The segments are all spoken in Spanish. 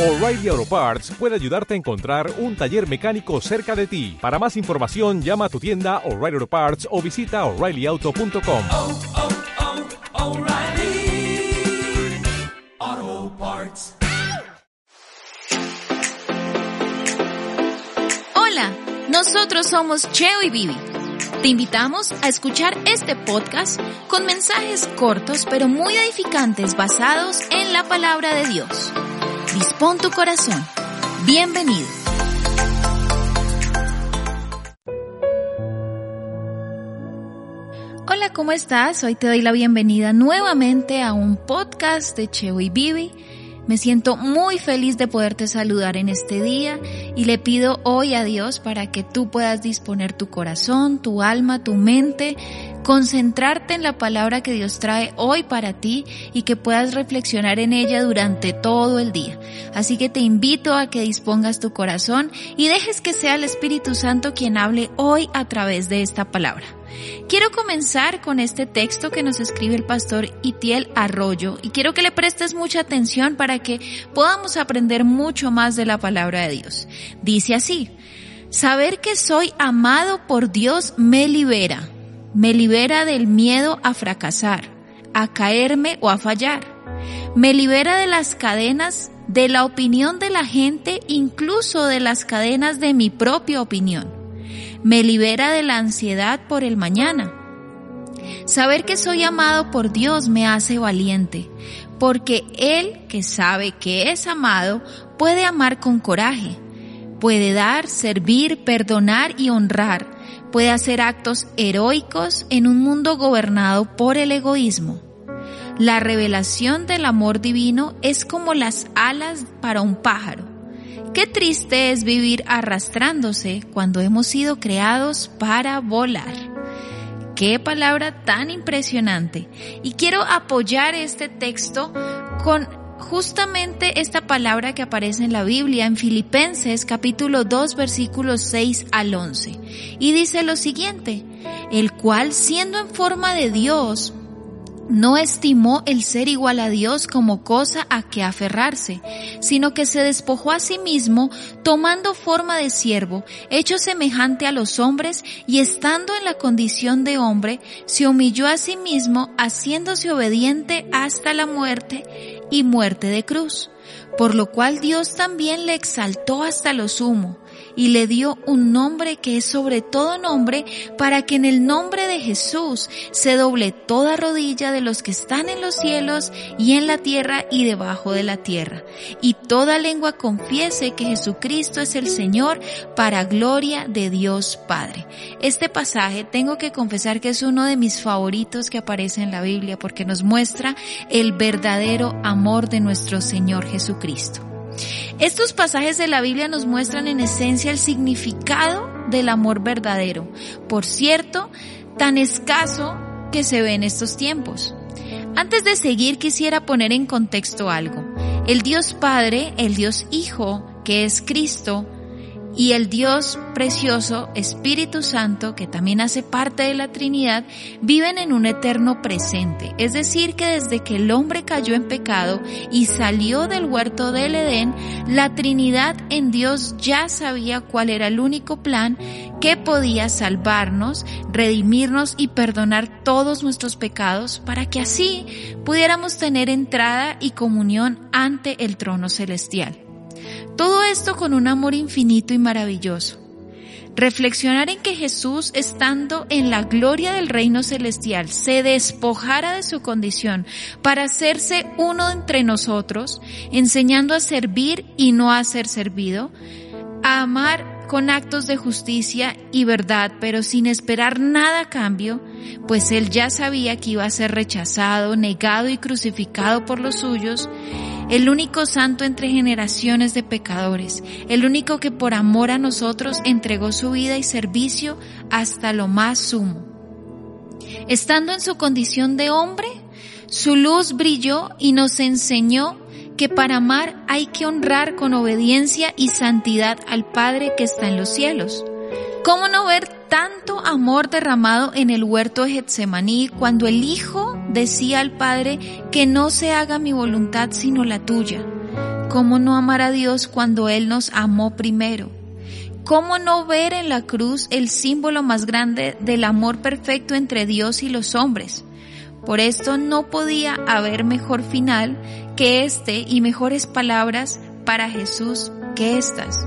O'Reilly Auto Parts puede ayudarte a encontrar un taller mecánico cerca de ti. Para más información, llama a tu tienda O'Reilly Auto Parts o visita oreillyauto.com. oh, oh, O'Reilly Auto Parts. Hola, nosotros somos Cheo y Vivi. Te invitamos a escuchar este podcast con mensajes cortos pero muy edificantes basados en la palabra de Dios. Dispón tu corazón. Bienvenido. Hola, ¿cómo estás? Hoy te doy la bienvenida nuevamente a un podcast de Cheo y Vivi. Me siento muy feliz de poderte saludar en este día y le pido hoy a Dios para que tú puedas disponer tu corazón, tu alma, tu mente, concentrarte en la palabra que Dios trae hoy para ti y que puedas reflexionar en ella durante todo el día. Así que te invito a que dispongas tu corazón y dejes que sea el Espíritu Santo quien hable hoy a través de esta palabra. Quiero comenzar con este texto que nos escribe el pastor Itiel Arroyo y quiero que le prestes mucha atención para que podamos aprender mucho más de la palabra de Dios. Dice así, saber que soy amado por Dios me libera, me libera del miedo a fracasar, a caerme o a fallar, me libera de las cadenas de la opinión de la gente, incluso de las cadenas de mi propia opinión me libera de la ansiedad por el mañana. Saber que soy amado por Dios me hace valiente, porque Él que sabe que es amado puede amar con coraje, puede dar, servir, perdonar y honrar, puede hacer actos heroicos en un mundo gobernado por el egoísmo. La revelación del amor divino es como las alas para un pájaro Qué triste es vivir arrastrándose cuando hemos sido creados para volar. Qué palabra tan impresionante. Y quiero apoyar este texto con justamente esta palabra que aparece en la Biblia en Filipenses capítulo 2 versículos 6 al 11. Y dice lo siguiente, el cual siendo en forma de Dios, no estimó el ser igual a Dios como cosa a que aferrarse, sino que se despojó a sí mismo, tomando forma de siervo, hecho semejante a los hombres, y estando en la condición de hombre, se humilló a sí mismo, haciéndose obediente hasta la muerte y muerte de cruz. Por lo cual Dios también le exaltó hasta lo sumo y le dio un nombre que es sobre todo nombre para que en el nombre de Jesús se doble toda rodilla de los que están en los cielos y en la tierra y debajo de la tierra y toda lengua confiese que Jesucristo es el Señor para gloria de Dios Padre. Este pasaje tengo que confesar que es uno de mis favoritos que aparece en la Biblia porque nos muestra el verdadero amor de nuestro Señor Jesucristo. Estos pasajes de la Biblia nos muestran en esencia el significado del amor verdadero, por cierto, tan escaso que se ve en estos tiempos. Antes de seguir quisiera poner en contexto algo. El Dios Padre, el Dios Hijo, que es Cristo, y el Dios precioso, Espíritu Santo, que también hace parte de la Trinidad, viven en un eterno presente. Es decir, que desde que el hombre cayó en pecado y salió del huerto del Edén, la Trinidad en Dios ya sabía cuál era el único plan que podía salvarnos, redimirnos y perdonar todos nuestros pecados para que así pudiéramos tener entrada y comunión ante el trono celestial. Todo esto con un amor infinito y maravilloso. Reflexionar en que Jesús, estando en la gloria del reino celestial, se despojara de su condición para hacerse uno entre nosotros, enseñando a servir y no a ser servido, a amar con actos de justicia y verdad, pero sin esperar nada a cambio, pues él ya sabía que iba a ser rechazado, negado y crucificado por los suyos, el único santo entre generaciones de pecadores, el único que por amor a nosotros entregó su vida y servicio hasta lo más sumo. Estando en su condición de hombre, su luz brilló y nos enseñó que para amar hay que honrar con obediencia y santidad al Padre que está en los cielos. ¿Cómo no ver tanto amor derramado en el huerto de Getsemaní cuando el Hijo decía al Padre que no se haga mi voluntad sino la tuya? ¿Cómo no amar a Dios cuando Él nos amó primero? ¿Cómo no ver en la cruz el símbolo más grande del amor perfecto entre Dios y los hombres? Por esto no podía haber mejor final que este y mejores palabras para Jesús que estas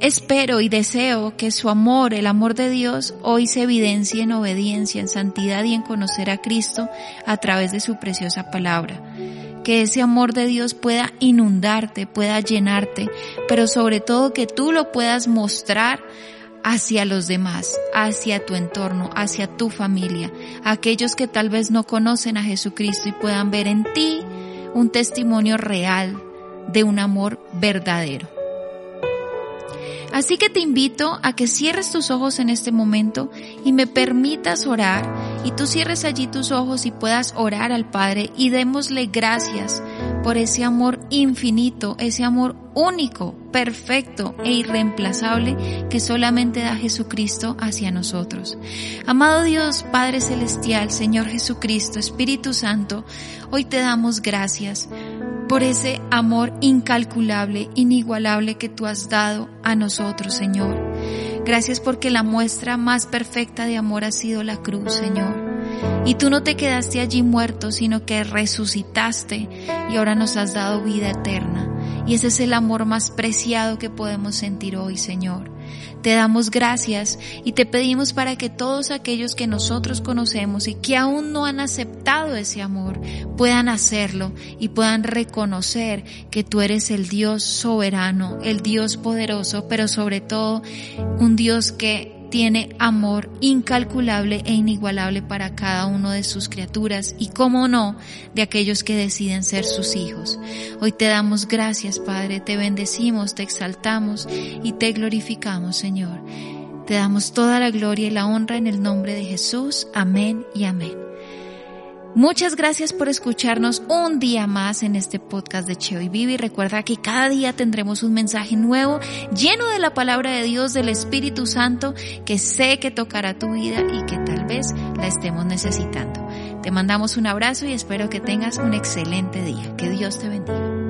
Espero y deseo que su amor, el amor de Dios, hoy se evidencie en obediencia, en santidad y en conocer a Cristo a través de su preciosa palabra. Que ese amor de Dios pueda inundarte, pueda llenarte, pero sobre todo que tú lo puedas mostrar hacia los demás, hacia tu entorno, hacia tu familia, aquellos que tal vez no conocen a Jesucristo y puedan ver en ti un testimonio real de un amor verdadero. Así que te invito a que cierres tus ojos en este momento y me permitas orar y tú cierres allí tus ojos y puedas orar al Padre y démosle gracias por ese amor infinito, ese amor único, perfecto e irreemplazable que solamente da Jesucristo hacia nosotros. Amado Dios, Padre Celestial, Señor Jesucristo, Espíritu Santo, hoy te damos gracias por ese amor incalculable, inigualable que tú has dado a nosotros, Señor. Gracias porque la muestra más perfecta de amor ha sido la cruz, Señor. Y tú no te quedaste allí muerto, sino que resucitaste y ahora nos has dado vida eterna. Y ese es el amor más preciado que podemos sentir hoy, Señor. Te damos gracias y te pedimos para que todos aquellos que nosotros conocemos y que aún no han aceptado ese amor puedan hacerlo y puedan reconocer que tú eres el Dios soberano, el Dios poderoso, pero sobre todo un Dios que tiene amor incalculable e inigualable para cada uno de sus criaturas y, como no, de aquellos que deciden ser sus hijos. Hoy te damos gracias, Padre, te bendecimos, te exaltamos y te glorificamos, Señor. Te damos toda la gloria y la honra en el nombre de Jesús. Amén y amén. Muchas gracias por escucharnos un día más en este podcast de Cheo y Vivi. Recuerda que cada día tendremos un mensaje nuevo lleno de la palabra de Dios, del Espíritu Santo, que sé que tocará tu vida y que tal vez la estemos necesitando. Te mandamos un abrazo y espero que tengas un excelente día. Que Dios te bendiga.